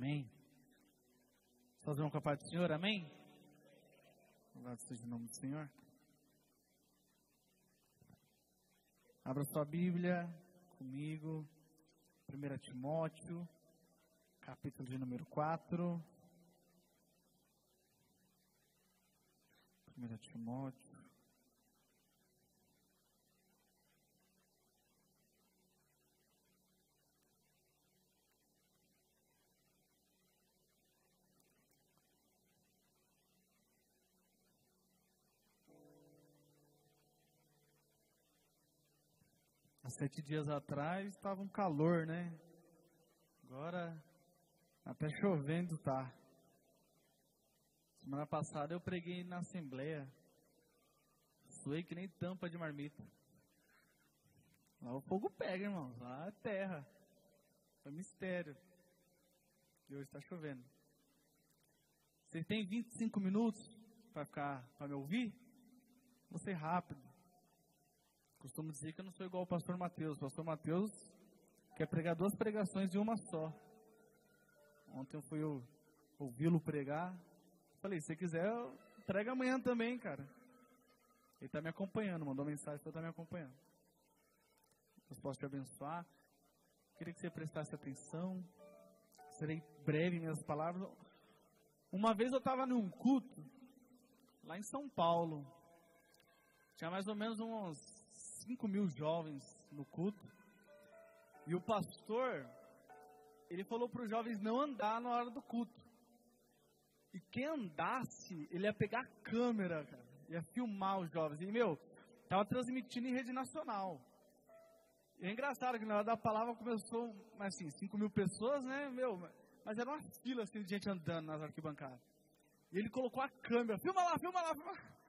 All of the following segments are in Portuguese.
Amém. Fazer uma com a paz do Senhor, amém? Louvado seja o nome do Senhor. Abra sua Bíblia comigo. 1 Timóteo, capítulo de número 4. 1 Timóteo. Sete dias atrás estava um calor, né? Agora até chovendo tá. Semana passada eu preguei na Assembleia. Suei que nem tampa de marmita. Lá o fogo pega, irmão. Lá é terra. Foi mistério. E hoje está chovendo. Você tem 25 minutos para ficar, para me ouvir? Vou ser rápido. Costumo dizer que eu não sou igual o pastor Mateus. O pastor Mateus quer pregar duas pregações de uma só. Ontem eu fui ouvi-lo pregar. Falei, se você quiser, prega amanhã também, cara. Ele está me acompanhando, mandou mensagem para estar me acompanhando. Deus posso te abençoar. Queria que você prestasse atenção. Serei breve em minhas palavras. Uma vez eu estava num culto, lá em São Paulo. Tinha mais ou menos uns 5 mil jovens no culto. E o pastor, ele falou para os jovens não andar na hora do culto. E quem andasse, ele ia pegar a câmera, cara, ia filmar os jovens. E, meu, tava transmitindo em rede nacional. E é engraçado que na hora da palavra começou, assim, 5 mil pessoas, né, meu, mas era uma fila, assim, de gente andando nas arquibancadas. E ele colocou a câmera, filma lá, filma lá, filma lá.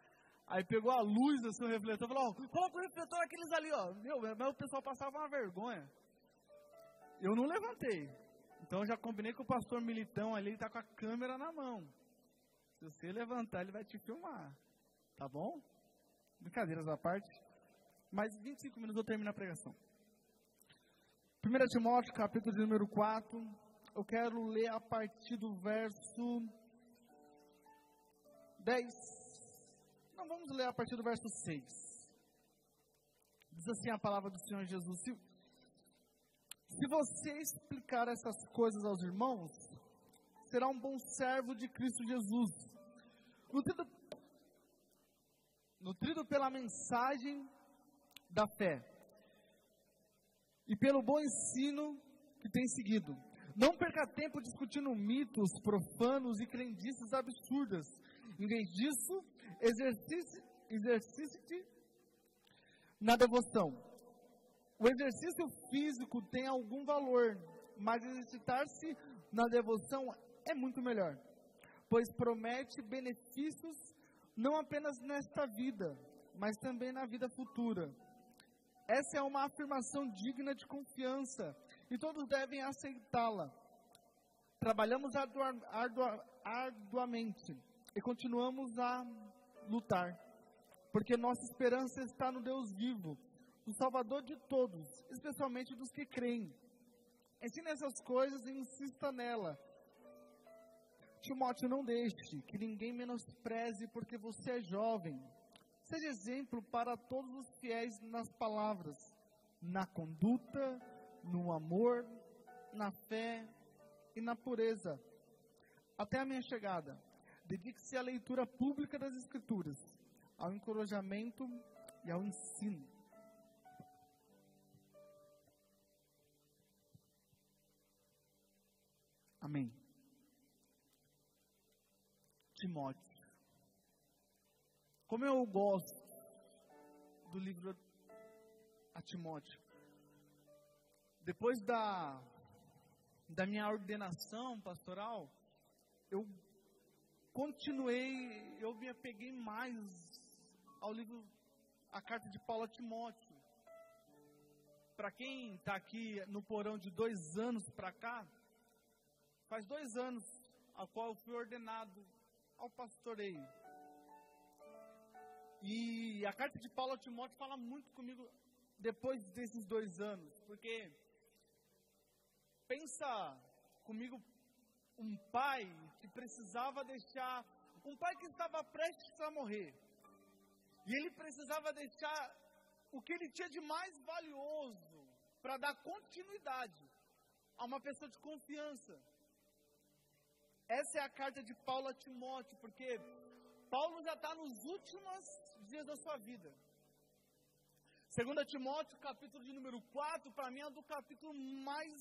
Aí pegou a luz do seu refletor e falou, coloca o refletor aqueles ali, ó. Meu, mas o pessoal passava uma vergonha. Eu não levantei. Então já combinei com o pastor militão ali, ele tá com a câmera na mão. Se você levantar, ele vai te filmar. Tá bom? Brincadeiras à parte. Mais 25 minutos eu termino a pregação. 1 Timóteo, capítulo de número 4. Eu quero ler a partir do verso 10 então vamos ler a partir do verso 6. Diz assim a palavra do Senhor Jesus: Se, se você explicar essas coisas aos irmãos, será um bom servo de Cristo Jesus, nutrido, nutrido pela mensagem da fé e pelo bom ensino que tem seguido. Não perca tempo discutindo mitos profanos e crendices absurdas. Em vez disso, exercite, exercite na devoção. O exercício físico tem algum valor, mas exercitar-se na devoção é muito melhor, pois promete benefícios não apenas nesta vida, mas também na vida futura. Essa é uma afirmação digna de confiança e todos devem aceitá-la. Trabalhamos ardua, ardua, arduamente e continuamos a lutar, porque nossa esperança está no Deus vivo, o Salvador de todos, especialmente dos que creem. Ensine essas coisas e insista nela. Timóteo, não deixe que ninguém menospreze porque você é jovem. Seja exemplo para todos os fiéis nas palavras, na conduta, no amor, na fé e na pureza. Até a minha chegada. Dedique-se à leitura pública das Escrituras, ao encorajamento e ao ensino. Amém. Timóteo. Como eu gosto do livro a Timóteo. Depois da, da minha ordenação pastoral, eu continuei, eu me apeguei mais ao livro, a carta de Paulo a Timóteo. Para quem está aqui no porão de dois anos para cá, faz dois anos a qual eu fui ordenado ao pastoreio. E a carta de Paulo a Timóteo fala muito comigo depois desses dois anos, porque pensa comigo um pai que precisava deixar, um pai que estava prestes a morrer. E ele precisava deixar o que ele tinha de mais valioso para dar continuidade a uma pessoa de confiança. Essa é a carta de Paulo a Timóteo, porque Paulo já está nos últimos dias da sua vida. Segundo Timóteo, capítulo de número 4, para mim é do capítulo mais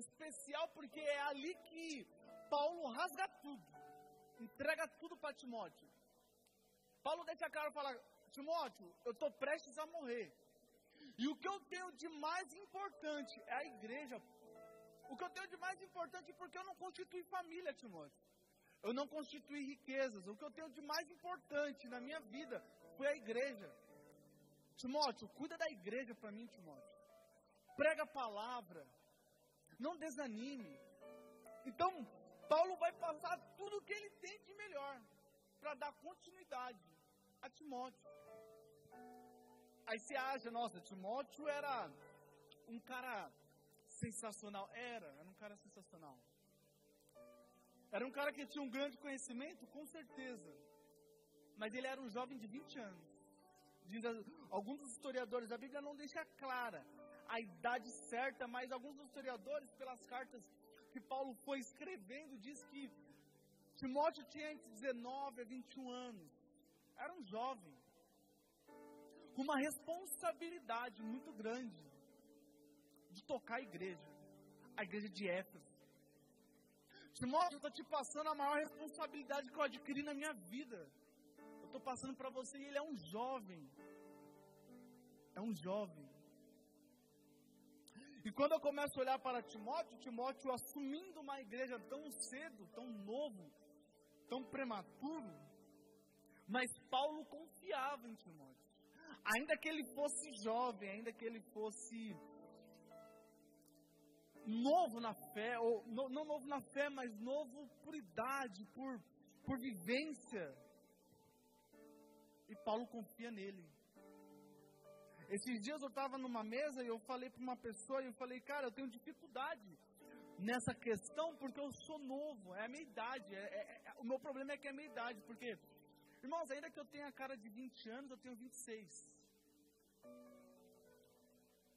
especial, porque é ali que Paulo rasga tudo, entrega tudo para Timóteo. Paulo deixa claro e fala, Timóteo, eu estou prestes a morrer. E o que eu tenho de mais importante é a igreja. O que eu tenho de mais importante é porque eu não constituí família, Timóteo. Eu não constituí riquezas. O que eu tenho de mais importante na minha vida foi a igreja. Timóteo, cuida da igreja para mim, Timóteo. Prega a palavra. Não desanime. Então, Paulo vai passar tudo o que ele tem de melhor para dar continuidade a Timóteo. Aí você acha, nossa, Timóteo era um cara sensacional. Era, era um cara sensacional. Era um cara que tinha um grande conhecimento, com certeza. Mas ele era um jovem de 20 anos. Diz, alguns dos historiadores da Bíblia não deixa clara a idade certa, mas alguns dos historiadores, pelas cartas que Paulo foi escrevendo, diz que Timóteo tinha entre 19 a 21 anos. Era um jovem. Com uma responsabilidade muito grande de tocar a igreja. A igreja de Éfeso. Timóteo, eu estou te passando a maior responsabilidade que eu adquiri na minha vida. Eu estou passando para você e ele é um jovem. É um jovem. E quando eu começo a olhar para Timóteo, Timóteo assumindo uma igreja tão cedo, tão novo, tão prematuro, mas Paulo confiava em Timóteo. Ainda que ele fosse jovem, ainda que ele fosse novo na fé, ou no, não novo na fé, mas novo por idade, por, por vivência. E Paulo confia nele. Esses dias eu estava numa mesa e eu falei para uma pessoa, e eu falei, cara, eu tenho dificuldade nessa questão porque eu sou novo, é a minha idade. É, é, é, o meu problema é que é a minha idade, porque, irmãos, ainda que eu tenha a cara de 20 anos, eu tenho 26.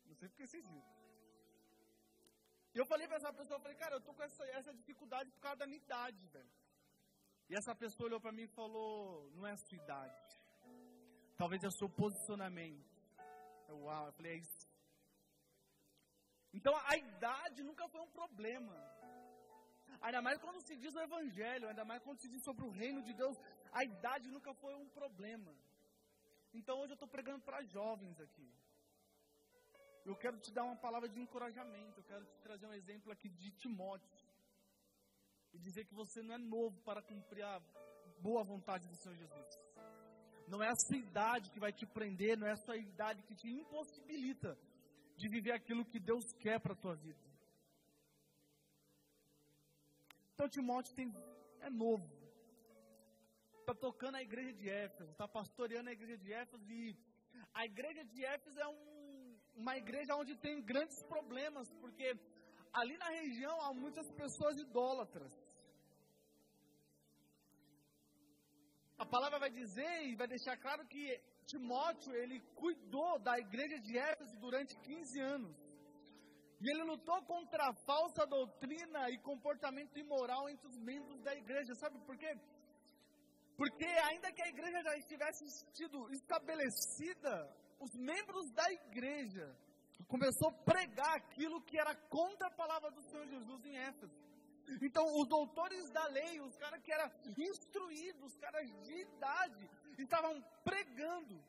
Não sei porque vocês viram. E eu falei para essa pessoa, eu falei, cara, eu tô com essa, essa dificuldade por causa da minha idade, velho. E essa pessoa olhou para mim e falou, não é a sua idade. Talvez é o seu posicionamento. Eu, uau, eu falei, é isso. Então a idade nunca foi um problema. Ainda mais quando se diz o Evangelho, ainda mais quando se diz sobre o reino de Deus, a idade nunca foi um problema. Então hoje eu estou pregando para jovens aqui. Eu quero te dar uma palavra de encorajamento. Eu quero te trazer um exemplo aqui de Timóteo. E dizer que você não é novo para cumprir a boa vontade do Senhor Jesus. Não é a sua idade que vai te prender, não é a sua idade que te impossibilita de viver aquilo que Deus quer para a tua vida. Então Timóteo tem, é novo. Está tocando a igreja de Éfeso, está pastoreando a igreja de Éfeso e a igreja de Éfeso é um uma igreja onde tem grandes problemas, porque ali na região há muitas pessoas idólatras. A palavra vai dizer e vai deixar claro que Timóteo, ele cuidou da igreja de Éfeso durante 15 anos. E ele lutou contra a falsa doutrina e comportamento imoral entre os membros da igreja. Sabe por quê? Porque ainda que a igreja já estivesse sido estabelecida, os membros da igreja começou a pregar aquilo que era contra a palavra do Senhor Jesus em Éfeso. Então, os doutores da lei, os caras que eram instruídos, os caras de idade, estavam pregando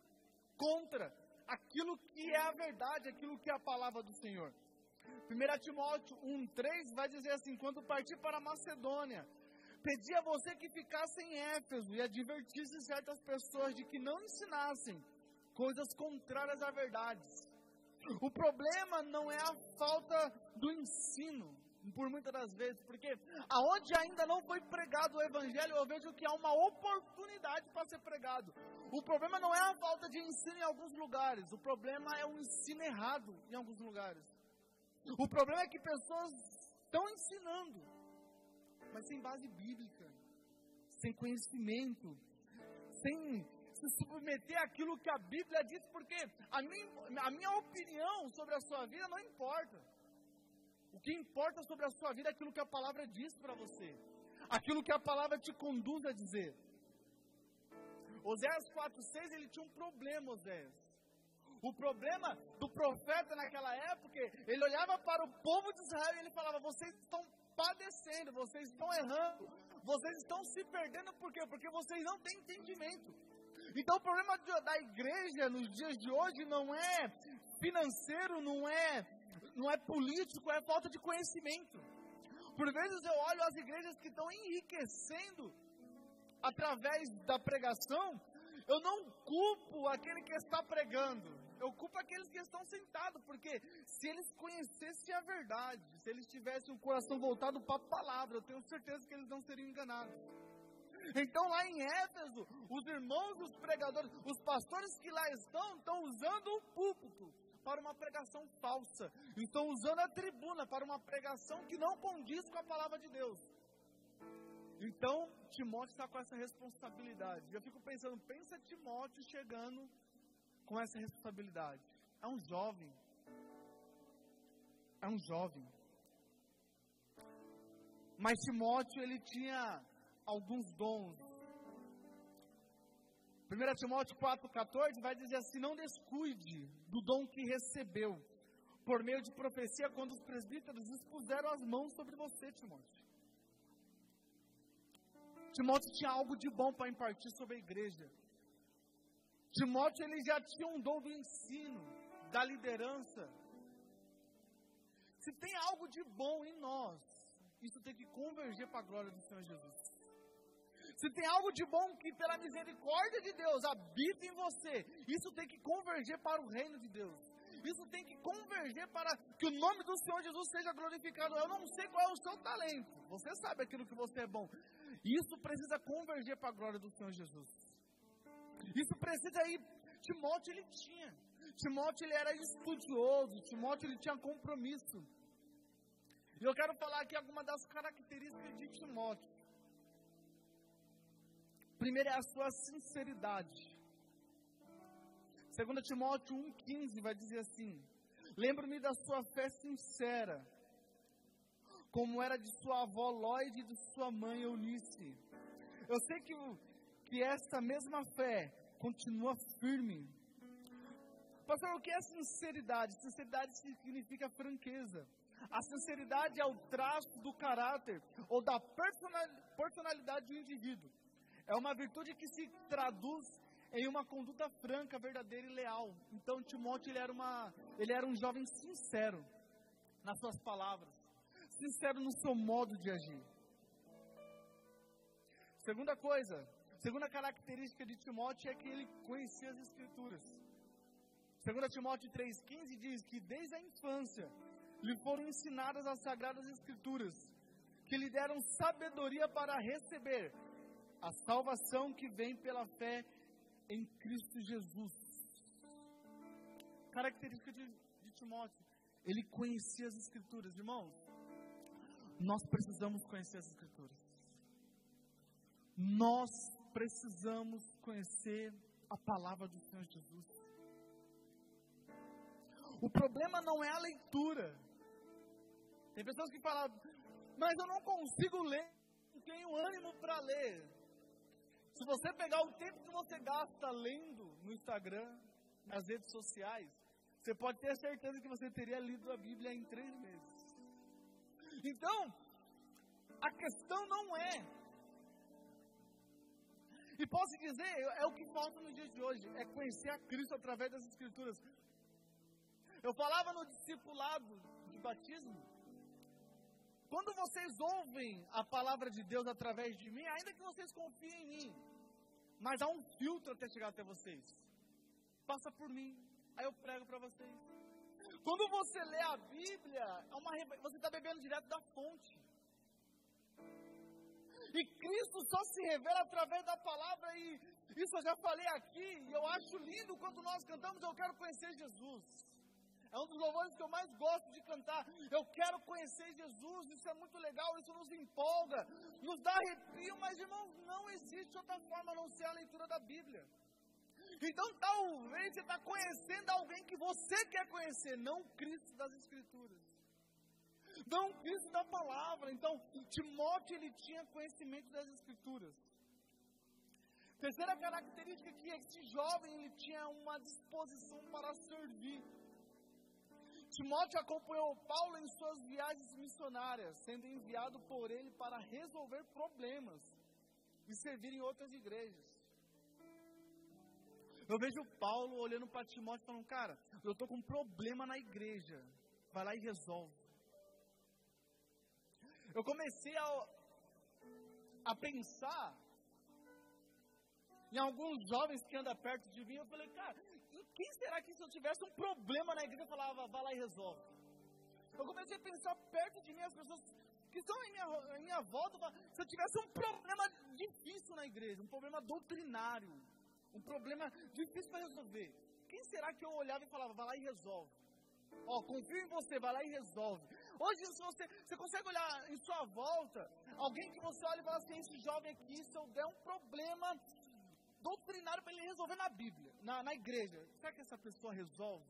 contra aquilo que é a verdade, aquilo que é a palavra do Senhor. 1 Timóteo 1,3 vai dizer assim: Quando partir para Macedônia, pedi a você que ficasse em Éfeso e advertisse certas pessoas de que não ensinassem coisas contrárias à verdade. O problema não é a falta do ensino, por muitas das vezes, porque aonde ainda não foi pregado o evangelho, eu vejo que há uma oportunidade para ser pregado. O problema não é a falta de ensino em alguns lugares, o problema é o ensino errado em alguns lugares. O problema é que pessoas estão ensinando, sem base bíblica, sem conhecimento, sem se submeter àquilo que a Bíblia diz, porque a minha, a minha opinião sobre a sua vida não importa. O que importa sobre a sua vida é aquilo que a palavra diz para você, aquilo que a palavra te conduz a dizer. Oséias 4,6 ele tinha um problema, Oséias. O problema do profeta naquela época, ele olhava para o povo de Israel e ele falava: vocês estão padecendo, vocês estão errando, vocês estão se perdendo, por quê? Porque vocês não têm entendimento. Então o problema da igreja nos dias de hoje não é financeiro, não é, não é político, é falta de conhecimento. Por vezes eu olho as igrejas que estão enriquecendo através da pregação, eu não culpo aquele que está pregando, eu culpo aqueles que estão sentados, porque se eles conhecessem a verdade, se eles tivessem o coração voltado para a palavra, eu tenho certeza que eles não seriam enganados. Então, lá em Éfeso, os irmãos, os pregadores, os pastores que lá estão, estão usando o púlpito para uma pregação falsa, estão usando a tribuna para uma pregação que não condiz com a palavra de Deus. Então, Timóteo está com essa responsabilidade. Eu fico pensando, pensa Timóteo chegando com essa responsabilidade. É um jovem. É um jovem. Mas Timóteo, ele tinha alguns dons. 1 Timóteo 4,14 vai dizer assim: Não descuide do dom que recebeu, por meio de profecia, quando os presbíteros expuseram as mãos sobre você, Timóteo. Timóteo tinha algo de bom para impartir sobre a igreja. Timóteo ele já tinha um dom do ensino, da liderança. Se tem algo de bom em nós, isso tem que converger para a glória do Senhor Jesus. Se tem algo de bom que pela misericórdia de Deus habita em você, isso tem que converger para o reino de Deus. Isso tem que converger para que o nome do Senhor Jesus seja glorificado. Eu não sei qual é o seu talento. Você sabe aquilo que você é bom. Isso precisa converger para a glória do Senhor Jesus. Isso precisa ir. Timóteo ele tinha. Timóteo ele era estudioso. Timóteo ele tinha compromisso. E eu quero falar aqui algumas das características de Timóteo. Primeiro é a sua sinceridade. 2 Timóteo 1,15 vai dizer assim: Lembro-me da sua fé sincera, como era de sua avó Lloyd e de sua mãe Eunice. Eu sei que, que essa mesma fé continua firme. Pastor, o que é sinceridade? Sinceridade significa franqueza. A sinceridade é o traço do caráter ou da personalidade do indivíduo. É uma virtude que se traduz em uma conduta franca, verdadeira e leal. Então Timóteo ele era, uma, ele era um jovem sincero nas suas palavras, sincero no seu modo de agir. Segunda coisa, segunda característica de Timóteo é que ele conhecia as escrituras. 2 Timóteo 3,15 diz que desde a infância lhe foram ensinadas as sagradas escrituras, que lhe deram sabedoria para receber a salvação que vem pela fé em Cristo Jesus. Característica de, de Timóteo, ele conhecia as Escrituras, irmãos. Nós precisamos conhecer as Escrituras. Nós precisamos conhecer a palavra do Senhor Jesus. O problema não é a leitura. Tem pessoas que falam, mas eu não consigo ler, não tenho ânimo para ler. Se você pegar o tempo que você gasta lendo no Instagram, nas redes sociais, você pode ter certeza que você teria lido a Bíblia em três meses. Então, a questão não é. E posso dizer, é o que falta no dia de hoje, é conhecer a Cristo através das Escrituras. Eu falava no discipulado de batismo, quando vocês ouvem a palavra de Deus através de mim, ainda que vocês confiem em mim, mas há um filtro até chegar até vocês. Passa por mim, aí eu prego para vocês. Quando você lê a Bíblia, é uma, você está bebendo direto da fonte. E Cristo só se revela através da palavra, e isso eu já falei aqui, e eu acho lindo quando nós cantamos, eu quero conhecer Jesus. É um dos louvores que eu mais gosto de cantar. Eu quero conhecer Jesus, isso é muito legal, isso nos empolga, nos dá arrepio, mas irmãos, não existe outra forma a não ser a leitura da Bíblia. Então talvez você está conhecendo alguém que você quer conhecer, não Cristo das Escrituras. Não Cristo da palavra. Então, Timóteo ele tinha conhecimento das Escrituras. Terceira característica que esse jovem ele tinha uma disposição para servir. Timóteo acompanhou Paulo em suas viagens missionárias, sendo enviado por ele para resolver problemas e servir em outras igrejas. Eu vejo Paulo olhando para Timóteo e falando, cara, eu estou com um problema na igreja. Vai lá e resolve. Eu comecei a, a pensar em alguns jovens que andam perto de mim. Eu falei, cara, quem será que se eu tivesse um problema na igreja, eu falava, vai lá e resolve? Eu comecei a pensar perto de mim as pessoas que estão em minha, em minha volta. Se eu tivesse um problema difícil na igreja, um problema doutrinário, um problema difícil para resolver. Quem será que eu olhava e falava, vai lá e resolve? Ó, confio em você, vai lá e resolve. Hoje, se você, você consegue olhar em sua volta, alguém que você olha e fala assim, esse jovem aqui, se eu der um problema doutrinário para ele resolver na Bíblia, na, na igreja, será que essa pessoa resolve?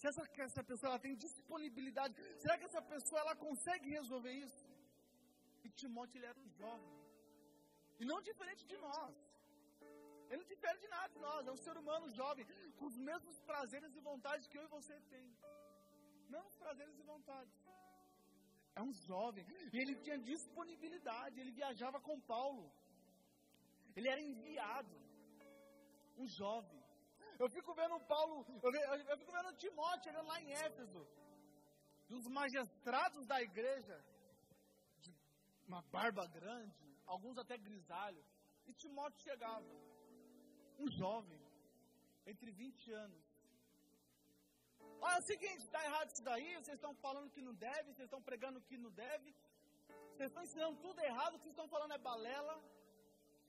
Será que essa pessoa ela tem disponibilidade? Será que essa pessoa ela consegue resolver isso? E Timóteo ele era um jovem. E não diferente de nós. Ele não difere de nada de nós, é um ser humano jovem, com os mesmos prazeres e vontades que eu e você tem. Mesmos prazeres e vontades. É um jovem, e ele tinha disponibilidade, ele viajava com Paulo. Ele era enviado. Um jovem. Eu fico vendo Paulo, eu, fico vendo Timóteo chegando lá em Éfeso. E os magistrados da igreja, de uma barba grande, alguns até grisalho. E Timóteo chegava um jovem, entre 20 anos. Olha, é o seguinte, está errado isso daí, vocês estão falando que não deve, vocês estão pregando que não deve, vocês estão ensinando tudo errado, o que estão falando é balela.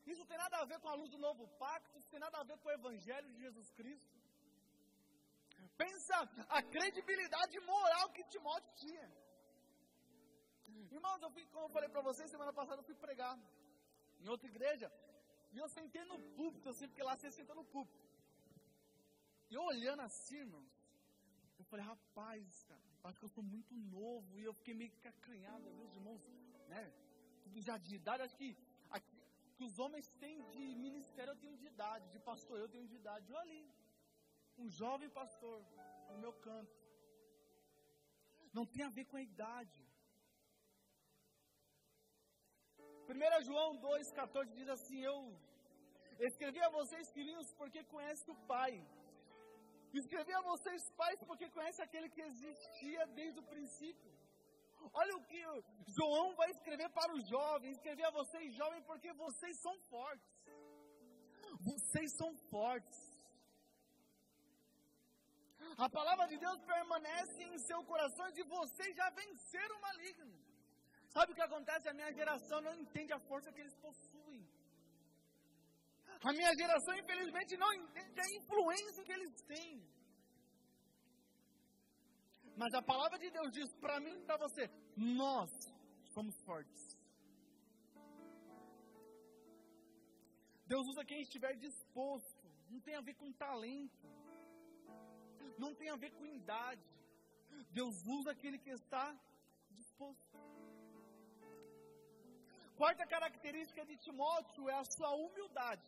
Isso não tem nada a ver com a luz do novo pacto, isso tem nada a ver com o evangelho de Jesus Cristo. Pensa a credibilidade moral que Timóteo tinha. Irmãos, eu fui, como eu falei para vocês, semana passada eu fui pregar em outra igreja. E eu sentei no púlpito, assim, porque lá você senta no púlpito. E eu olhando assim, irmãos, eu falei, rapaz, cara, acho que eu sou muito novo. E eu fiquei meio que acanhado, meus irmãos, né? Tudo já de idade, acho que, que os homens têm de ministério, eu tenho de idade, de pastor, eu tenho de idade. Eu ali, um jovem pastor, no meu canto. Não tem a ver com a idade. 1 João 2,14 diz assim: Eu escrevi a vocês, filhinhos, porque conhecem o Pai. Escrevi a vocês, pais, porque conhecem aquele que existia desde o princípio. Olha o que João vai escrever para os jovens: escrever a vocês, jovens, porque vocês são fortes. Vocês são fortes. A palavra de Deus permanece em seu coração e vocês já venceram o maligno. Sabe o que acontece? A minha geração não entende a força que eles possuem. A minha geração, infelizmente, não entende a influência que eles têm. Mas a palavra de Deus diz para mim e para você: nós somos fortes. Deus usa quem estiver disposto. Não tem a ver com talento. Não tem a ver com idade. Deus usa aquele que está disposto. Quarta característica de Timóteo é a sua humildade.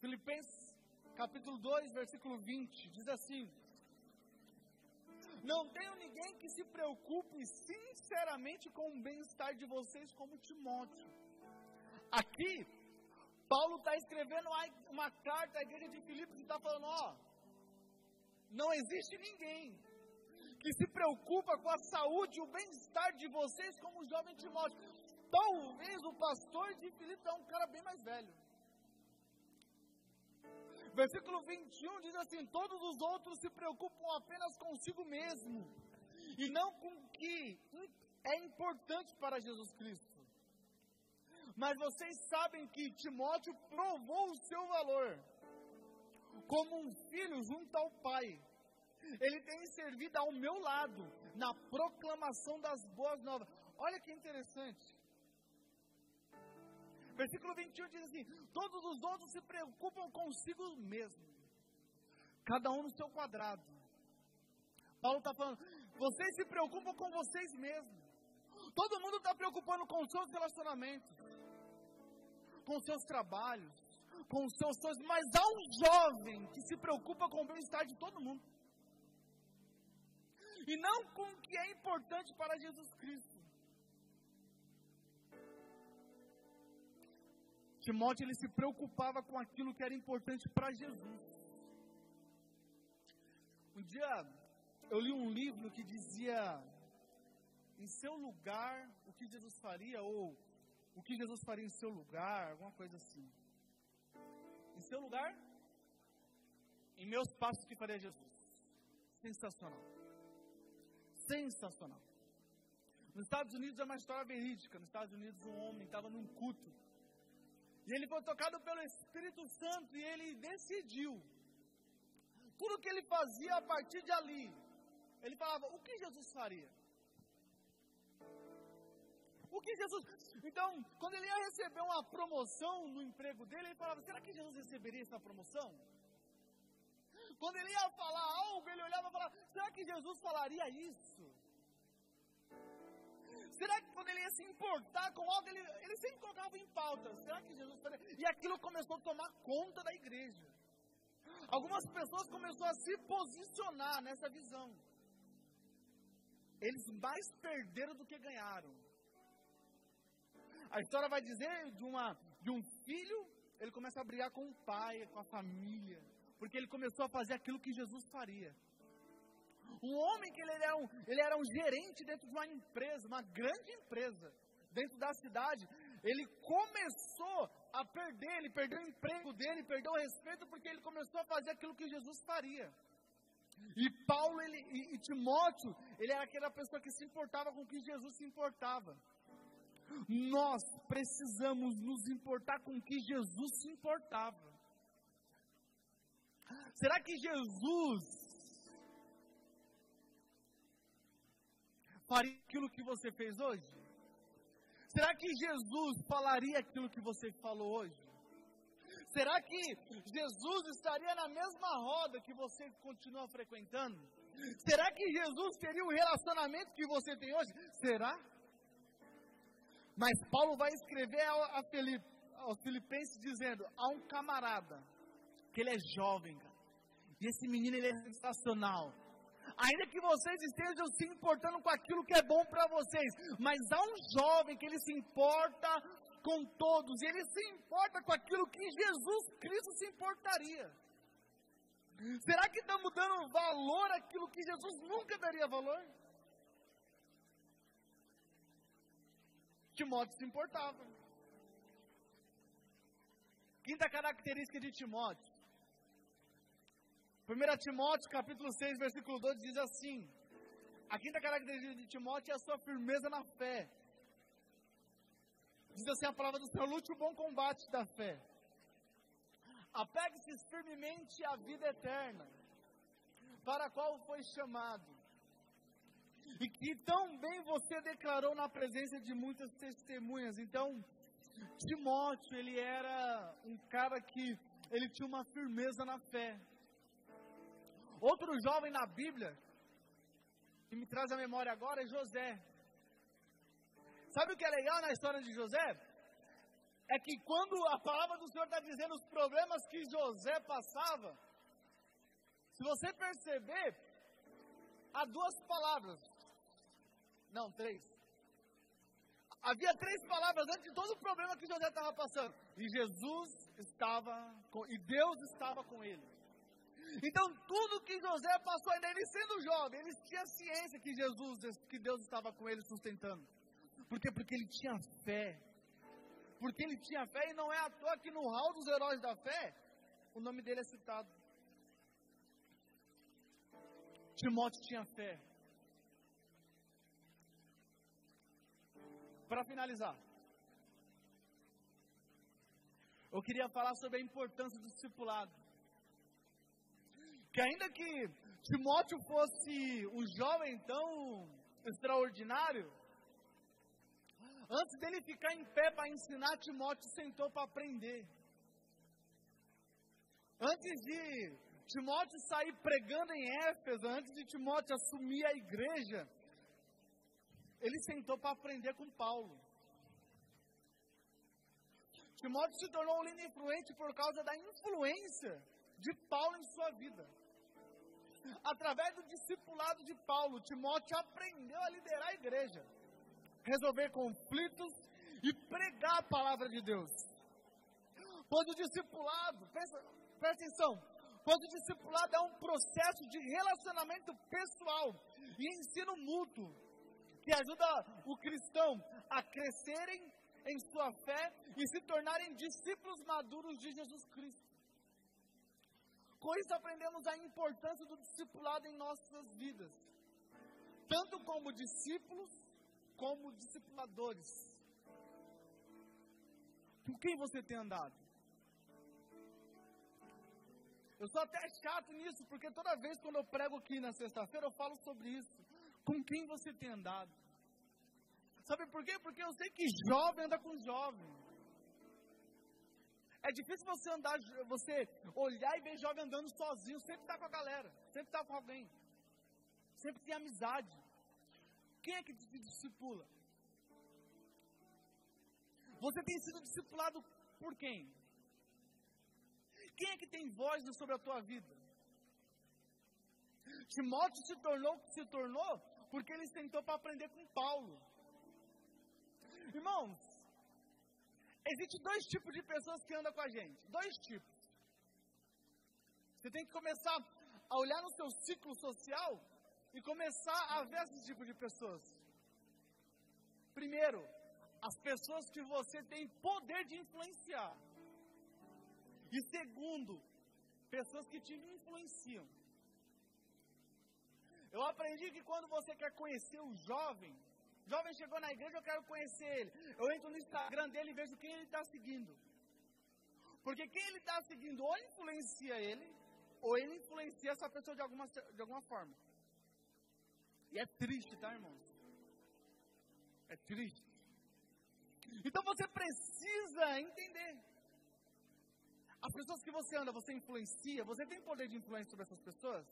Filipenses capítulo 2, versículo 20, diz assim: Não tenho ninguém que se preocupe sinceramente com o bem-estar de vocês como Timóteo. Aqui, Paulo está escrevendo uma carta à igreja de Filipos e está falando: ó, não existe ninguém que se preocupa com a saúde e o bem-estar de vocês como o jovem Timóteo. Talvez o pastor de Filipe é um cara bem mais velho. Versículo 21 diz assim: Todos os outros se preocupam apenas consigo mesmo e não com o que é importante para Jesus Cristo. Mas vocês sabem que Timóteo provou o seu valor como um filho junto ao pai. Ele tem servido ao meu lado na proclamação das boas novas. Olha que interessante. Versículo 21 diz assim: Todos os outros se preocupam consigo mesmo, cada um no seu quadrado. Paulo está falando: vocês se preocupam com vocês mesmos. Todo mundo está preocupando com os seus relacionamentos, com os seus trabalhos, com os seus sonhos, mas há um jovem que se preocupa com o bem-estar de todo mundo. E não com o que é importante para Jesus Cristo. Timóteo ele se preocupava com aquilo que era importante para Jesus. Um dia eu li um livro que dizia em seu lugar o que Jesus faria ou o que Jesus faria em seu lugar, alguma coisa assim. Em seu lugar, em meus passos que faria Jesus. Sensacional. Sensacional. Nos Estados Unidos é uma história verídica. Nos Estados Unidos um homem estava num culto e ele foi tocado pelo Espírito Santo e ele decidiu. Tudo que ele fazia a partir de ali, ele falava: o que Jesus faria? O que Jesus. Então, quando ele ia receber uma promoção no emprego dele, ele falava: será que Jesus receberia essa promoção? Quando ele ia falar algo, ele olhava e falava: será que Jesus falaria isso? Será que quando ele ia se importar com algo, ele, ele sempre colocava em pauta? Será que Jesus faria? E aquilo começou a tomar conta da igreja. Algumas pessoas começaram a se posicionar nessa visão. Eles mais perderam do que ganharam. A história vai dizer de, uma, de um filho, ele começa a brigar com o pai, com a família, porque ele começou a fazer aquilo que Jesus faria. Um homem que ele era um, ele era um gerente dentro de uma empresa, uma grande empresa, dentro da cidade. Ele começou a perder, ele perdeu o emprego dele, perdeu o respeito, porque ele começou a fazer aquilo que Jesus faria. E Paulo ele, e, e Timóteo, ele era aquela pessoa que se importava com o que Jesus se importava. Nós precisamos nos importar com o que Jesus se importava. Será que Jesus faria aquilo que você fez hoje? Será que Jesus falaria aquilo que você falou hoje? Será que Jesus estaria na mesma roda que você continua frequentando? Será que Jesus teria o relacionamento que você tem hoje? Será? Mas Paulo vai escrever a, aos Filipenses dizendo: há um camarada, que ele é jovem, cara, e esse menino ele é sensacional. Ainda que vocês estejam se importando com aquilo que é bom para vocês, mas há um jovem que ele se importa com todos, e ele se importa com aquilo que Jesus Cristo se importaria. Será que estamos dando valor àquilo que Jesus nunca daria valor? Timóteo se importava. Quinta característica de Timóteo. 1 Timóteo capítulo 6, versículo 12 diz assim: A quinta característica de Timóteo é a sua firmeza na fé. Diz assim a palavra do Senhor: lute o bom combate da fé. Apegue-se firmemente à vida eterna, para a qual foi chamado. E que tão bem você declarou na presença de muitas testemunhas. Então, Timóteo, ele era um cara que ele tinha uma firmeza na fé. Outro jovem na Bíblia, que me traz a memória agora, é José. Sabe o que é legal na história de José? É que quando a palavra do Senhor está dizendo os problemas que José passava, se você perceber, há duas palavras. Não, três. Havia três palavras antes de todo o problema que José estava passando. E Jesus estava com, e Deus estava com ele. Então, tudo que José passou, ainda ele sendo jovem, ele tinha ciência que Jesus, que Deus estava com ele sustentando. Por quê? Porque ele tinha fé. Porque ele tinha fé, e não é à toa que no hall dos heróis da fé, o nome dele é citado. Timóteo tinha fé. Para finalizar, eu queria falar sobre a importância do discipulado que ainda que Timóteo fosse um jovem tão extraordinário, antes dele ficar em pé para ensinar, Timóteo sentou para aprender. Antes de Timóteo sair pregando em Éfeso, antes de Timóteo assumir a igreja, ele sentou para aprender com Paulo. Timóteo se tornou um líder influente por causa da influência de Paulo em sua vida. Através do discipulado de Paulo, Timóteo aprendeu a liderar a igreja, resolver conflitos e pregar a palavra de Deus. Pois o discipulado, presta, presta atenção, pois o discipulado é um processo de relacionamento pessoal e ensino mútuo que ajuda o cristão a crescerem em sua fé e se tornarem discípulos maduros de Jesus Cristo. Com isso aprendemos a importância do discipulado em nossas vidas, tanto como discípulos, como discipuladores. Com quem você tem andado? Eu sou até chato nisso, porque toda vez quando eu prego aqui na sexta-feira eu falo sobre isso. Com quem você tem andado? Sabe por quê? Porque eu sei que jovem anda com jovem. É difícil você andar, você olhar e ver jovem andando sozinho, sempre está com a galera, sempre está com alguém, sempre tem amizade. Quem é que te discipula? Você tem sido discipulado por quem? Quem é que tem voz sobre a tua vida? Timóteo se tornou o que se tornou porque ele sentou para aprender com Paulo. Irmãos, Existem dois tipos de pessoas que andam com a gente. Dois tipos. Você tem que começar a olhar no seu ciclo social e começar a ver esse tipo de pessoas. Primeiro, as pessoas que você tem poder de influenciar. E segundo, pessoas que te influenciam. Eu aprendi que quando você quer conhecer o jovem, Jovem chegou na igreja, eu quero conhecer ele. Eu entro no Instagram dele e vejo quem ele está seguindo. Porque quem ele está seguindo ou influencia ele, ou ele influencia essa pessoa de alguma, de alguma forma. E é triste, tá, irmãos? É triste. Então você precisa entender. As pessoas que você anda, você influencia, você tem poder de influência sobre essas pessoas?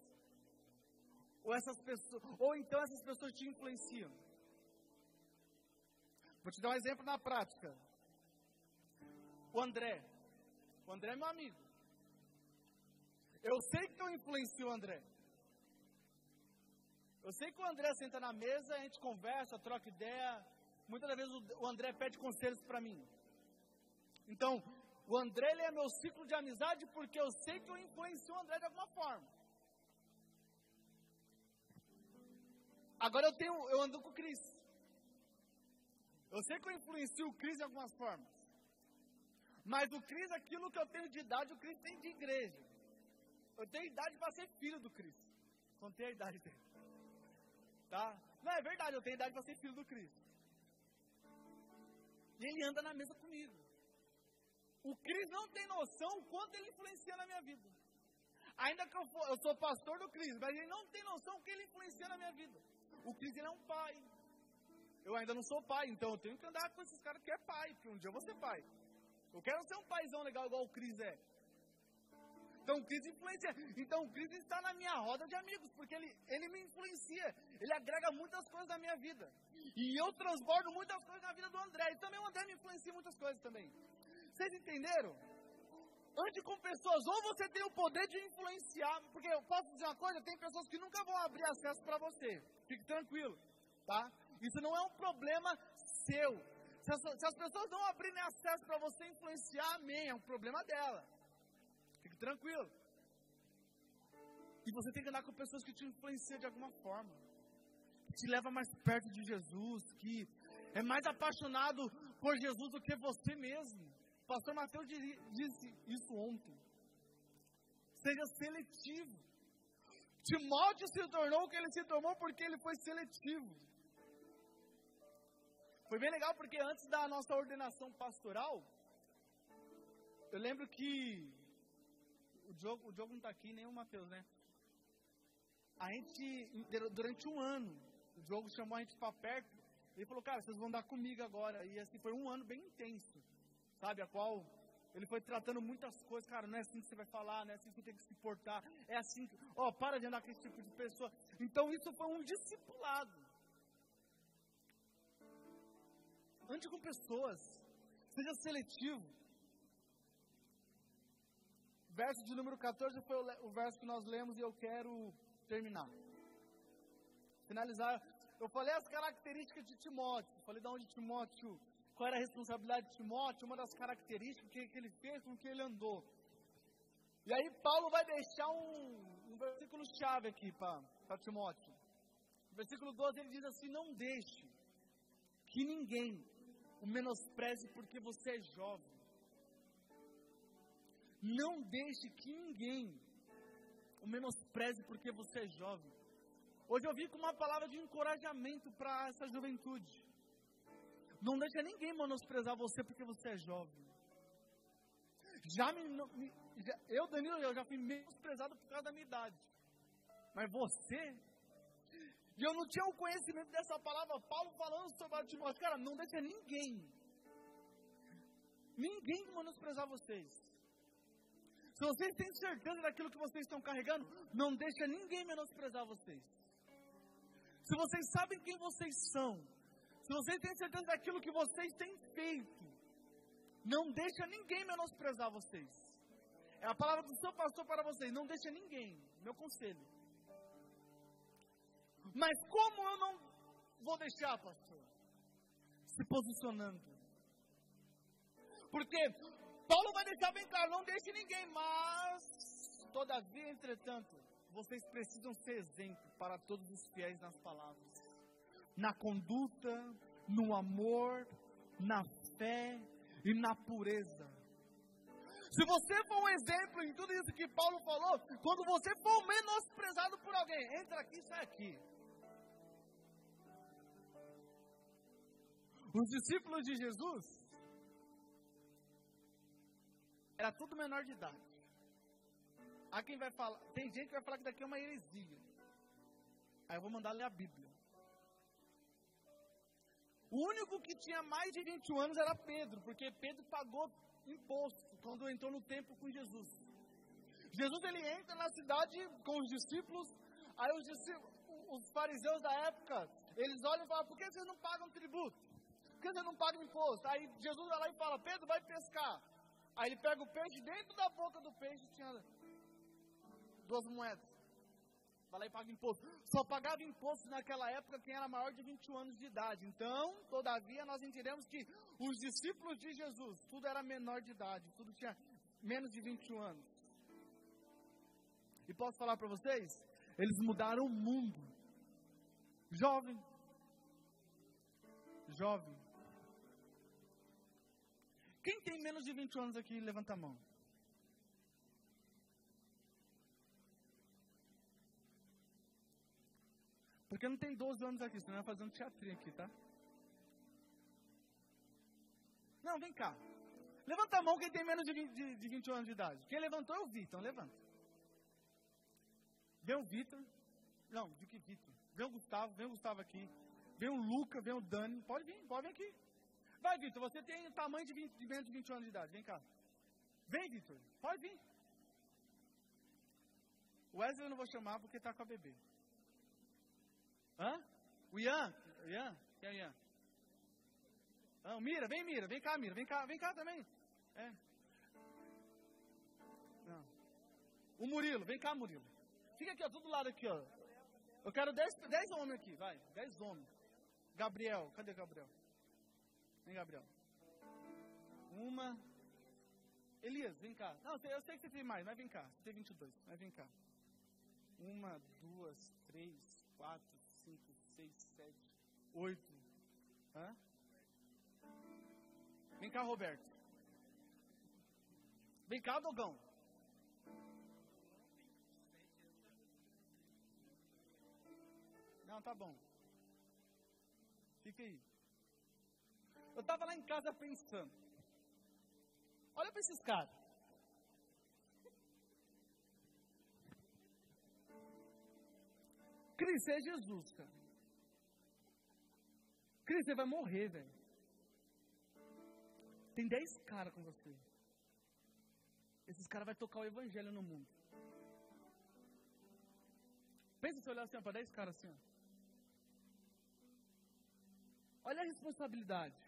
Ou essas pessoas, ou então essas pessoas te influenciam? Vou te dar um exemplo na prática. O André. O André é meu amigo. Eu sei que eu influencio o André. Eu sei que o André senta na mesa, a gente conversa, troca ideia. Muitas vezes o André pede conselhos para mim. Então, o André é meu ciclo de amizade porque eu sei que eu influencio o André de alguma forma. Agora eu tenho, eu ando com o Cris. Eu sei que eu influencio o Cris de algumas formas. Mas o Cris, aquilo que eu tenho de idade, o Cris tem de igreja. Eu tenho idade para ser filho do Cris. Contei a idade dele. Tá? Não, é verdade, eu tenho idade para ser filho do Cris. E ele anda na mesa comigo. O Cris não tem noção o quanto ele influencia na minha vida. Ainda que eu, for, eu sou pastor do Cris, mas ele não tem noção o que ele influencia na minha vida. O Cris é um pai, eu ainda não sou pai, então eu tenho que andar com esses caras que é pai, porque um dia eu vou ser pai. Eu quero ser um paizão legal igual o Cris é. Então o Cris influencia. Então o Cris está na minha roda de amigos, porque ele, ele me influencia. Ele agrega muitas coisas na minha vida. E eu transbordo muitas coisas na vida do André. E também o André me influencia muitas coisas também. Vocês entenderam? Ande com pessoas, ou você tem o poder de influenciar, porque eu posso dizer uma coisa, tem pessoas que nunca vão abrir acesso para você. Fique tranquilo, tá? Isso não é um problema seu. Se as, se as pessoas não abrirem acesso para você influenciar, amém, é um problema dela. Fique tranquilo. E você tem que andar com pessoas que te influenciam de alguma forma. Que te leva mais perto de Jesus, que é mais apaixonado por Jesus do que você mesmo. O pastor Mateus disse isso ontem. Seja seletivo. Timóteo se tornou o que ele se tornou porque ele foi seletivo. Foi bem legal porque antes da nossa ordenação pastoral, eu lembro que o Diogo, o Diogo não está aqui, nem o Matheus, né? a gente, durante um ano, o Diogo chamou a gente para perto, ele falou, cara, vocês vão andar comigo agora. E assim, foi um ano bem intenso, sabe? A qual ele foi tratando muitas coisas, cara, não é assim que você vai falar, não é assim que você tem que se portar, é assim, ó, para de andar com esse tipo de pessoa. Então isso foi um discipulado. Ande com pessoas, seja seletivo. Verso de número 14 foi o verso que nós lemos e eu quero terminar. Finalizar, eu falei as características de Timóteo, falei de onde Timóteo qual era a responsabilidade de Timóteo, uma das características que, que ele fez, com que ele andou. E aí Paulo vai deixar um, um versículo chave aqui para Timóteo. No versículo 12 ele diz assim: Não deixe que ninguém o menospreze porque você é jovem. Não deixe que ninguém o menospreze porque você é jovem. Hoje eu vim com uma palavra de encorajamento para essa juventude. Não deixa ninguém menosprezar você porque você é jovem. Já me, me já, eu, Danilo, eu já fui menosprezado por causa da minha idade. Mas você, e eu não tinha o conhecimento dessa palavra, Paulo falando sobre Timóteo, cara, não deixa ninguém, ninguém menosprezar vocês. Se vocês têm certeza daquilo que vocês estão carregando, não deixa ninguém menosprezar vocês. Se vocês sabem quem vocês são, se vocês têm certeza daquilo que vocês têm feito, não deixa ninguém menosprezar vocês. É a palavra do seu pastor para vocês. Não deixa ninguém. Meu conselho. Mas como eu não vou deixar, pastor? Se posicionando. Porque Paulo vai deixar bem claro, não deixe ninguém, mas todavia, entretanto, vocês precisam ser exemplo para todos os fiéis nas palavras na conduta, no amor, na fé e na pureza. Se você for um exemplo em tudo isso que Paulo falou, quando você for menosprezado por alguém, entra aqui e sai aqui. Os discípulos de Jesus era tudo menor de idade. Há quem vai falar, tem gente que vai falar que daqui é uma heresia. Aí eu vou mandar ler a Bíblia. O único que tinha mais de 21 anos era Pedro, porque Pedro pagou imposto quando entrou no templo com Jesus. Jesus ele entra na cidade com os discípulos, aí os, discípulos, os fariseus da época, eles olham e falam, por que vocês não pagam tributo? Por que vocês não pagam imposto? Aí Jesus vai lá e fala, Pedro vai pescar. Aí ele pega o peixe, dentro da boca do peixe tinha duas moedas vai lá e paga imposto. Só pagava imposto naquela época quem era maior de 21 anos de idade. Então, todavia, nós entendemos que os discípulos de Jesus, tudo era menor de idade, tudo tinha menos de 21 anos. E posso falar para vocês? Eles mudaram o mundo. Jovem. Jovem. Quem tem menos de 21 anos aqui, levanta a mão. Porque não tem 12 anos aqui, senão vai fazer um teatrinho aqui, tá? Não, vem cá. Levanta a mão quem tem menos de, 20, de, de 21 anos de idade. Quem levantou é o Vitor, levanta. Vem o Vitor. Não, de que Vitor? Vem o Gustavo, vem o Gustavo aqui. Vem o Luca, vem o Dani. Pode vir, pode vir aqui. Vai, Vitor, você tem tamanho de, 20, de menos de 21 anos de idade. Vem cá. Vem, Vitor. Pode vir. O Wesley eu não vou chamar porque está com a bebê. Hã? O Ian? Ian? Quem é o Ian? Ah, o Mira, vem Mira, vem cá Mira, vem cá, vem cá também. É. Não. O Murilo, vem cá Murilo. Fica aqui, ó, todo lado aqui, ó. Eu quero 10 dez, homens aqui, vai, 10 homens. Gabriel, cadê Gabriel? Vem Gabriel. Uma. Elias, vem cá. Não, eu sei que você tem mais, mas vem cá. Você tem 22, mas vem cá. Uma, duas, três, quatro, 5, 6, 7, 8. Hã? Vem cá, Roberto. Vem cá, Dogão. Não, tá bom. Fica aí. Eu estava lá em casa pensando. Olha para esses caras. Cris, é Jesus, cara. Cris, você vai morrer, velho. Tem dez caras com você. Esses caras vão tocar o evangelho no mundo. Pensa se olhar assim para dez caras assim. Ó. Olha a responsabilidade.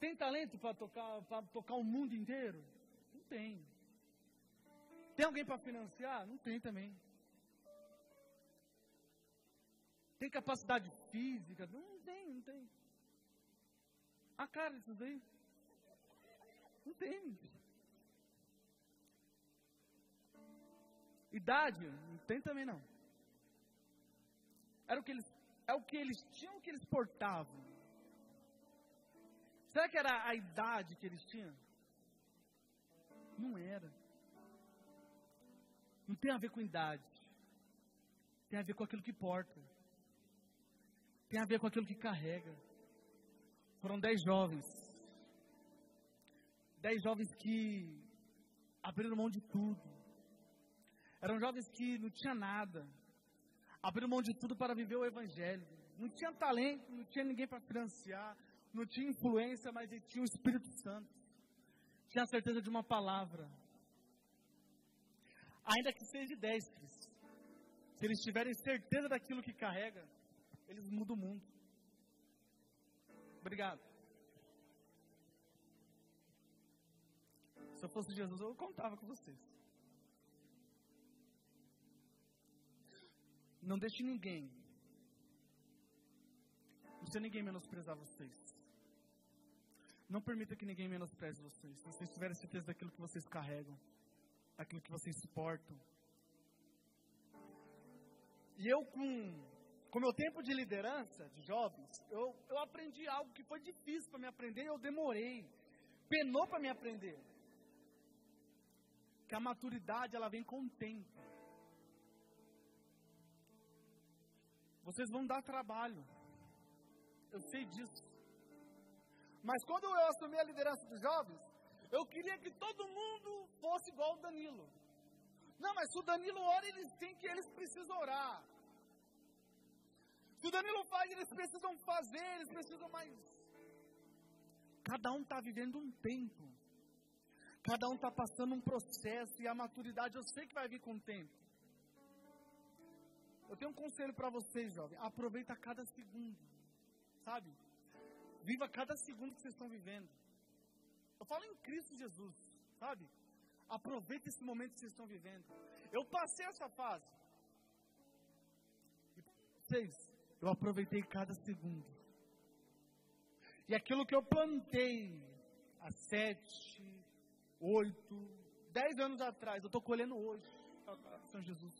Tem talento para tocar, tocar o mundo inteiro? Não tem. Tem alguém para financiar? Não tem também. Tem capacidade física? Não tem, não tem. A cara disso daí? Não tem. Idade? Não tem também não. Era o que eles, é o que eles tinham, o que eles portavam. Será que era a idade que eles tinham? Não era. Não tem a ver com idade. Tem a ver com aquilo que porta. Tem a ver com aquilo que carrega. Foram dez jovens. Dez jovens que abriram mão de tudo. Eram jovens que não tinham nada. Abriram mão de tudo para viver o Evangelho. Não tinha talento, não tinha ninguém para financiar, não tinha influência, mas ele tinha o Espírito Santo. Tinha a certeza de uma palavra. Ainda que seja de dez, se eles tiverem certeza daquilo que carrega, eles mudam o mundo. Obrigado. Se eu fosse Jesus, eu contava com vocês. Não deixe ninguém, não deixe ninguém menosprezar vocês. Não permita que ninguém menospreze vocês. Se vocês tiverem certeza daquilo que vocês carregam, daquilo que vocês suportam. E eu, com com meu tempo de liderança de jovens, eu, eu aprendi algo que foi difícil para me aprender e eu demorei. Penou para me aprender. Que a maturidade ela vem com o tempo. Vocês vão dar trabalho. Eu sei disso. Mas quando eu assumi a liderança dos jovens, eu queria que todo mundo fosse igual o Danilo. Não, mas se o Danilo ora, eles têm que eles precisam orar. Se o Danilo faz, eles precisam fazer, eles precisam mais. Cada um está vivendo um tempo. Cada um está passando um processo e a maturidade eu sei que vai vir com o tempo. Eu tenho um conselho para vocês, jovem. Aproveita cada segundo. Sabe? Viva cada segundo que vocês estão vivendo. Eu falo em Cristo Jesus, sabe? Aproveita esse momento que vocês estão vivendo. Eu passei essa fase. E vocês, eu aproveitei cada segundo. E aquilo que eu plantei há sete, oito, dez anos atrás, eu estou colhendo hoje. São Jesus.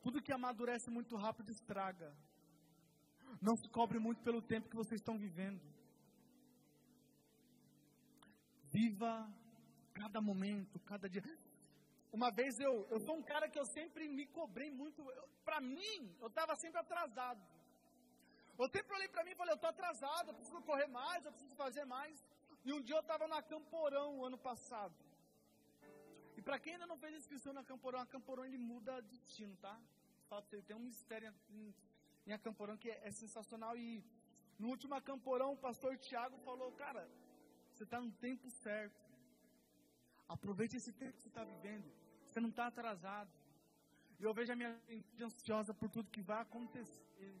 Tudo que amadurece muito rápido estraga. Não se cobre muito pelo tempo que vocês estão vivendo. Viva cada momento, cada dia. Uma vez eu, eu sou um cara que eu sempre me cobrei muito. Para mim, eu estava sempre atrasado. Eu sempre olhei para mim e falei: eu estou atrasado, eu preciso correr mais, eu preciso fazer mais. E um dia eu estava na Camporão, ano passado. E para quem ainda não fez inscrição na Camporão, a Camporão ele muda destino, tá? Fala pra tem um mistério em, Acamporão que é, é sensacional. E no último Acamporão, o pastor Tiago falou: Cara, você está no tempo certo. Aproveite esse tempo que você está vivendo. Você não está atrasado. E eu vejo a minha mente ansiosa por tudo que vai acontecer.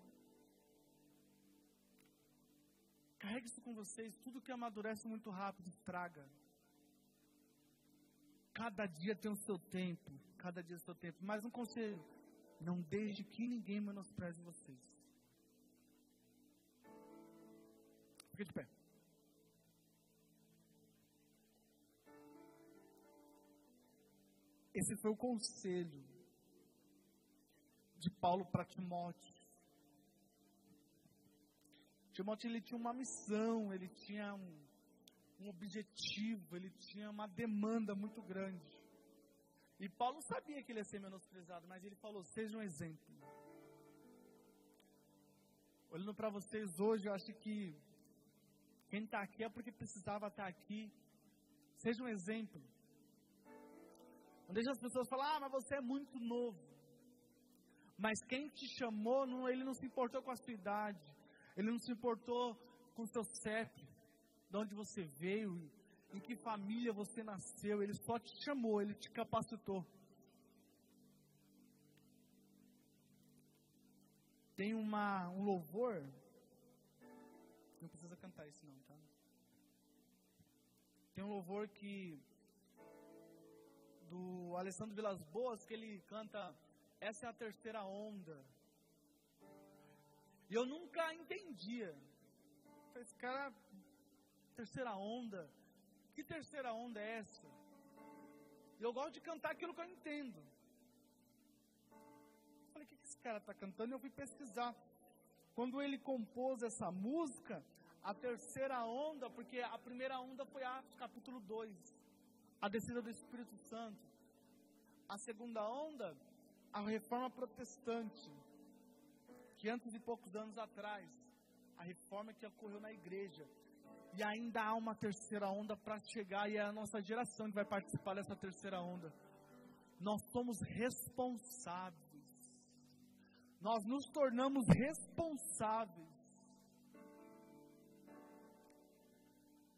Carregue isso com vocês. Tudo que amadurece muito rápido estraga. Cada dia tem o seu tempo. Cada dia o seu tempo. Mas um conselho: não deixe que ninguém menospreze vocês. Fique de pé. Esse foi o conselho de Paulo para Timóteo. Timóteo ele tinha uma missão, ele tinha um, um objetivo, ele tinha uma demanda muito grande. E Paulo sabia que ele ia ser menosprezado, mas ele falou: seja um exemplo. Olhando para vocês hoje, eu acho que quem está aqui é porque precisava estar aqui. Seja um exemplo. Não deixa as pessoas falar, ah, mas você é muito novo. Mas quem te chamou, não, ele não se importou com a sua idade. Ele não se importou com o seu CEP, de onde você veio, em que família você nasceu. Ele só te chamou, ele te capacitou. Tem uma, um louvor. Não precisa cantar isso não, tá? Tem um louvor que do Alessandro Vilas Boas que ele canta Essa é a terceira onda. E eu nunca entendia. Esse cara, terceira onda. Que terceira onda é essa? Eu gosto de cantar aquilo que eu entendo. Eu falei, o que esse cara está cantando? Eu fui pesquisar. Quando ele compôs essa música, a terceira onda, porque a primeira onda foi Atos capítulo 2, a descida do Espírito Santo. A segunda onda, a reforma protestante, que antes de poucos anos atrás, a reforma que ocorreu na igreja. E ainda há uma terceira onda para chegar, e é a nossa geração que vai participar dessa terceira onda. Nós somos responsáveis. Nós nos tornamos responsáveis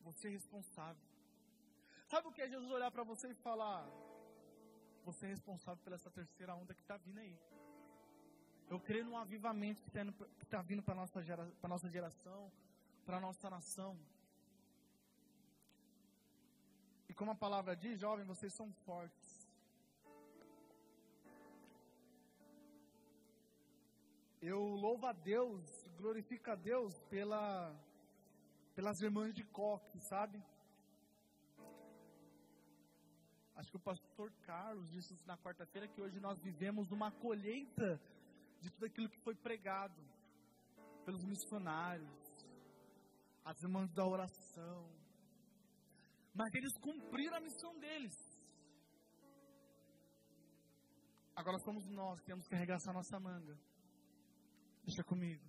Você é responsável. Sabe o que é Jesus olhar para você e falar? Você é responsável pela essa terceira onda que está vindo aí. Eu creio num avivamento que está tá vindo para a nossa, gera, nossa geração, para a nossa nação. E como a palavra diz, jovem, vocês são fortes. Eu louvo a Deus, glorifico a Deus pela pelas irmãs de coque, sabe? Acho que o pastor Carlos disse na quarta-feira que hoje nós vivemos uma colheita de tudo aquilo que foi pregado pelos missionários, as irmãs da oração. Mas eles cumpriram a missão deles. Agora somos nós que temos que arregaçar nossa manga. Deixa comigo.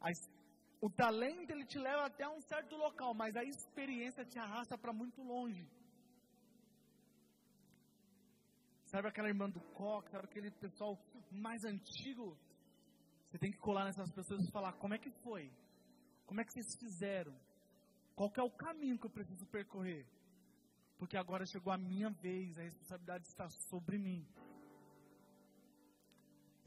A o talento ele te leva até um certo local, mas a experiência te arrasta para muito longe. Sabe aquela irmã do coque, sabe aquele pessoal mais antigo? Você tem que colar nessas pessoas e falar: como é que foi? Como é que vocês fizeram? Qual é o caminho que eu preciso percorrer? Porque agora chegou a minha vez, a responsabilidade está sobre mim.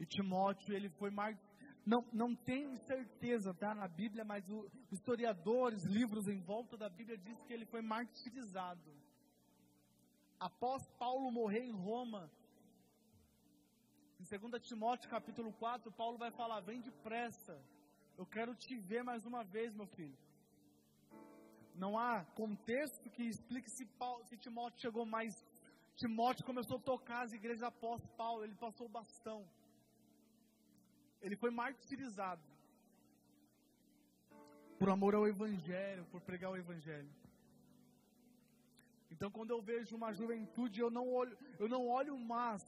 E Timóteo, ele foi marcado não, não tem certeza, tá, na Bíblia, mas os historiadores, livros em volta da Bíblia diz que ele foi martirizado. Após Paulo morrer em Roma, em 2 Timóteo capítulo 4, Paulo vai falar: "Vem depressa. Eu quero te ver mais uma vez, meu filho." Não há contexto que explique se, Paulo, se Timóteo chegou mais. Timóteo começou a tocar as igrejas após Paulo, ele passou o bastão. Ele foi martirizado por amor ao Evangelho, por pregar o Evangelho. Então, quando eu vejo uma juventude, eu não olho, eu não olho mais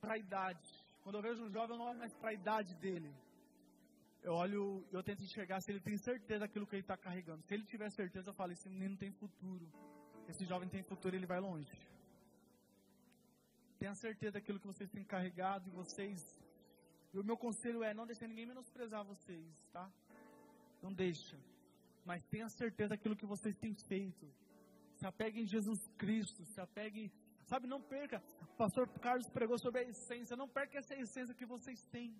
para a idade. Quando eu vejo um jovem, eu não olho mais para a idade dele. Eu olho, eu tento enxergar se ele tem certeza daquilo que ele está carregando. Se ele tiver certeza, eu falo: esse menino tem futuro. Esse jovem tem futuro, ele vai longe. Tenha certeza daquilo que vocês têm carregado e vocês e o meu conselho é: não deixe ninguém menosprezar vocês, tá? Não deixa. Mas tenha certeza daquilo que vocês têm feito. Se apegue em Jesus Cristo. Se apegue. Sabe, não perca. O pastor Carlos pregou sobre a essência. Não perca essa essência que vocês têm.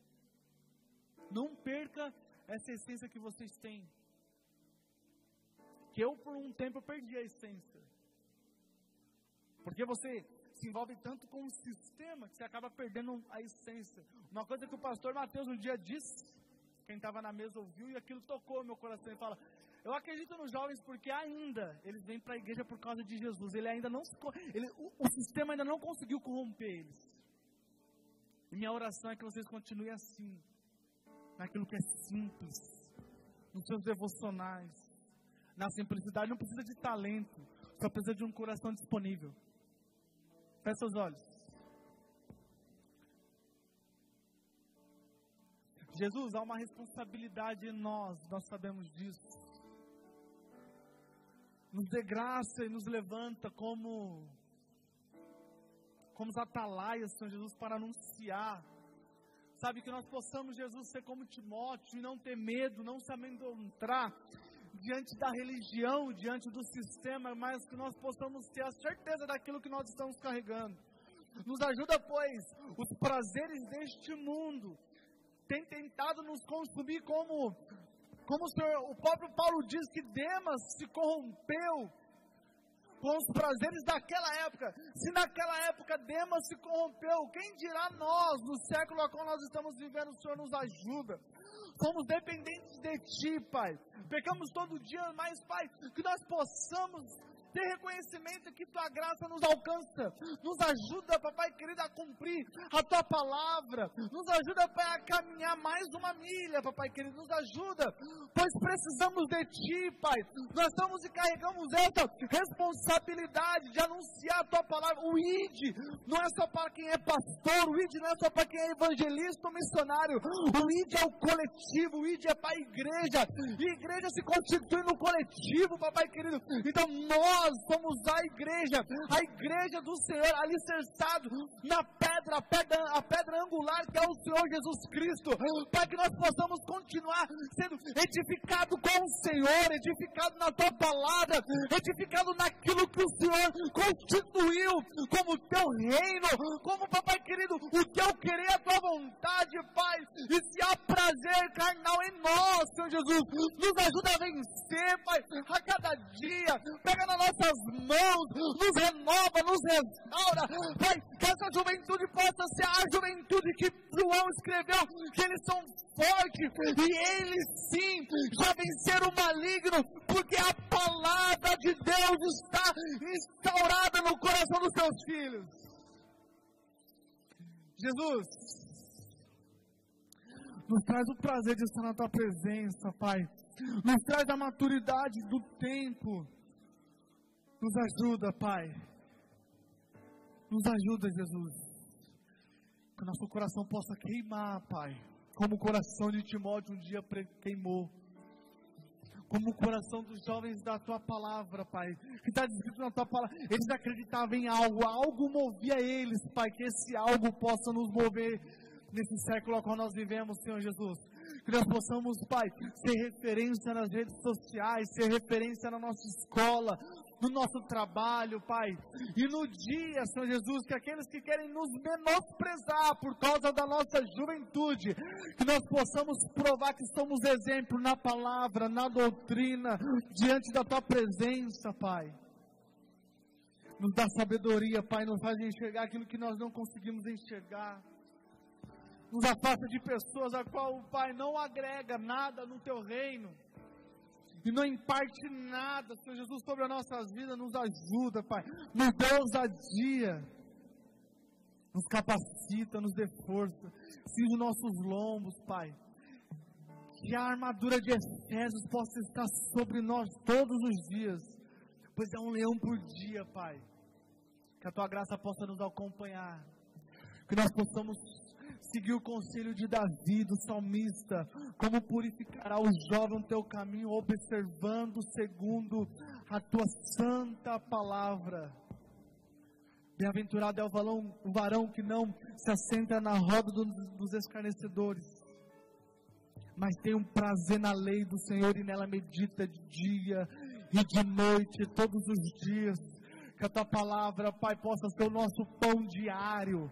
Não perca essa essência que vocês têm. Que eu, por um tempo, perdi a essência. Porque você se envolve tanto com o sistema que você acaba perdendo a essência. Uma coisa que o pastor Mateus um dia disse, quem estava na mesa ouviu e aquilo tocou meu coração e fala: Eu acredito nos jovens porque ainda eles vêm para a igreja por causa de Jesus. Ele ainda não ele, o, o sistema ainda não conseguiu corromper eles. E minha oração é que vocês continuem assim, naquilo que é simples, nos seus devocionais, na simplicidade. Não precisa de talento, só precisa de um coração disponível. Feche os olhos. Jesus, há uma responsabilidade em nós, nós sabemos disso. Nos dê graça e nos levanta como como os atalaias, Senhor Jesus, para anunciar. Sabe, que nós possamos, Jesus, ser como Timóteo e não ter medo, não se amedrontar diante da religião, diante do sistema, mas que nós possamos ter a certeza daquilo que nós estamos carregando. Nos ajuda, pois, os prazeres deste mundo têm tentado nos consumir como, como o, Senhor, o próprio Paulo diz que Demas se corrompeu com os prazeres daquela época. Se naquela época Demas se corrompeu, quem dirá nós, no século a qual nós estamos vivendo, o Senhor nos ajuda. Somos dependentes de Ti, Pai. Pecamos todo dia, mas, Pai, que nós possamos ter reconhecimento que tua graça nos alcança, nos ajuda, papai querido, a cumprir a tua palavra, nos ajuda, pai, a caminhar mais uma milha, papai querido, nos ajuda, pois precisamos de ti, pai. Nós estamos e carregamos essa responsabilidade de anunciar a tua palavra. O ID não é só para quem é pastor, o ID não é só para quem é evangelista ou missionário, o ID é o coletivo, o ID é para a igreja, e a igreja se constitui no coletivo, papai querido. Então nós nós somos a igreja, a igreja do Senhor, alicerçado na pedra, a pedra, a pedra angular que é o Senhor Jesus Cristo, para que nós possamos continuar sendo edificado com o Senhor, edificado na tua palavra, edificado naquilo que o Senhor constituiu como teu reino, como papai querido, o teu querer, a tua vontade, Pai, e se há prazer carnal em nós, Senhor Jesus, nos ajuda a vencer, Pai, a cada dia, pega na nossa nossas mãos, nos renova, nos restaura. Pai, que essa juventude possa ser a juventude que João escreveu, que eles são fortes e eles sim já venceram o maligno, porque a palavra de Deus está instaurada no coração dos seus filhos. Jesus, nos traz o prazer de estar na tua presença, Pai. Nos traz a maturidade do tempo nos ajuda, Pai. Nos ajuda, Jesus. Que o nosso coração possa queimar, Pai. Como o coração de Timóteo um dia queimou. Como o coração dos jovens da tua palavra, Pai. Que está descrito na tua palavra. Eles acreditavam em algo. Algo movia eles, Pai. Que esse algo possa nos mover nesse século ao qual nós vivemos, Senhor Jesus. Que nós possamos, Pai, ser referência nas redes sociais, ser referência na nossa escola, no nosso trabalho, Pai. E no dia, Senhor Jesus, que aqueles que querem nos menosprezar por causa da nossa juventude, que nós possamos provar que somos exemplo na palavra, na doutrina, diante da Tua presença, Pai. Nos dá sabedoria, Pai, nos faz enxergar aquilo que nós não conseguimos enxergar. Nos afasta de pessoas a qual o Pai não agrega nada no Teu reino e não imparte nada, Senhor Jesus, sobre as nossas vidas, nos ajuda, Pai. Nos dê ousadia, nos capacita, nos dê força, cinge os nossos lombos, Pai. Que a armadura de Efésios possa estar sobre nós todos os dias, pois é um leão por dia, Pai. Que a tua graça possa nos acompanhar, que nós possamos seguir o conselho de Davi, do salmista, como purificará o jovem o teu caminho, observando segundo a tua santa palavra. Bem-aventurado é o, valão, o varão que não se assenta na roda do, dos escarnecedores, mas tem um prazer na lei do Senhor e nela medita de dia e de noite, todos os dias. Que a tua palavra, Pai, possa ser o nosso pão diário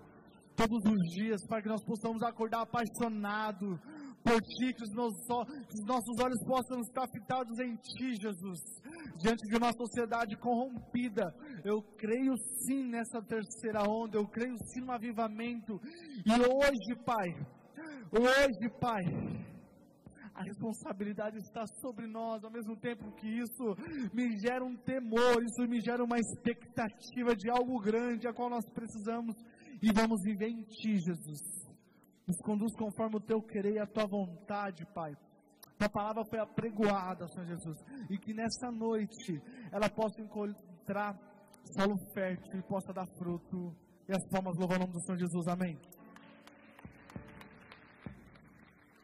todos os dias, para que nós possamos acordar apaixonados por Ti, que os, nossos, que os nossos olhos possam estar fitados em Ti, Jesus. Diante de uma sociedade corrompida, eu creio sim nessa terceira onda, eu creio sim no avivamento. E hoje, Pai, hoje, Pai, a responsabilidade está sobre nós, ao mesmo tempo que isso me gera um temor, isso me gera uma expectativa de algo grande a qual nós precisamos e vamos viver em Ti, Jesus. Nos conduz conforme o Teu querer e a Tua vontade, Pai. Tua palavra foi apregoada, Senhor Jesus, e que nessa noite ela possa encontrar solo fértil e possa dar fruto. E as palmas louvam o nome do Senhor Jesus. Amém.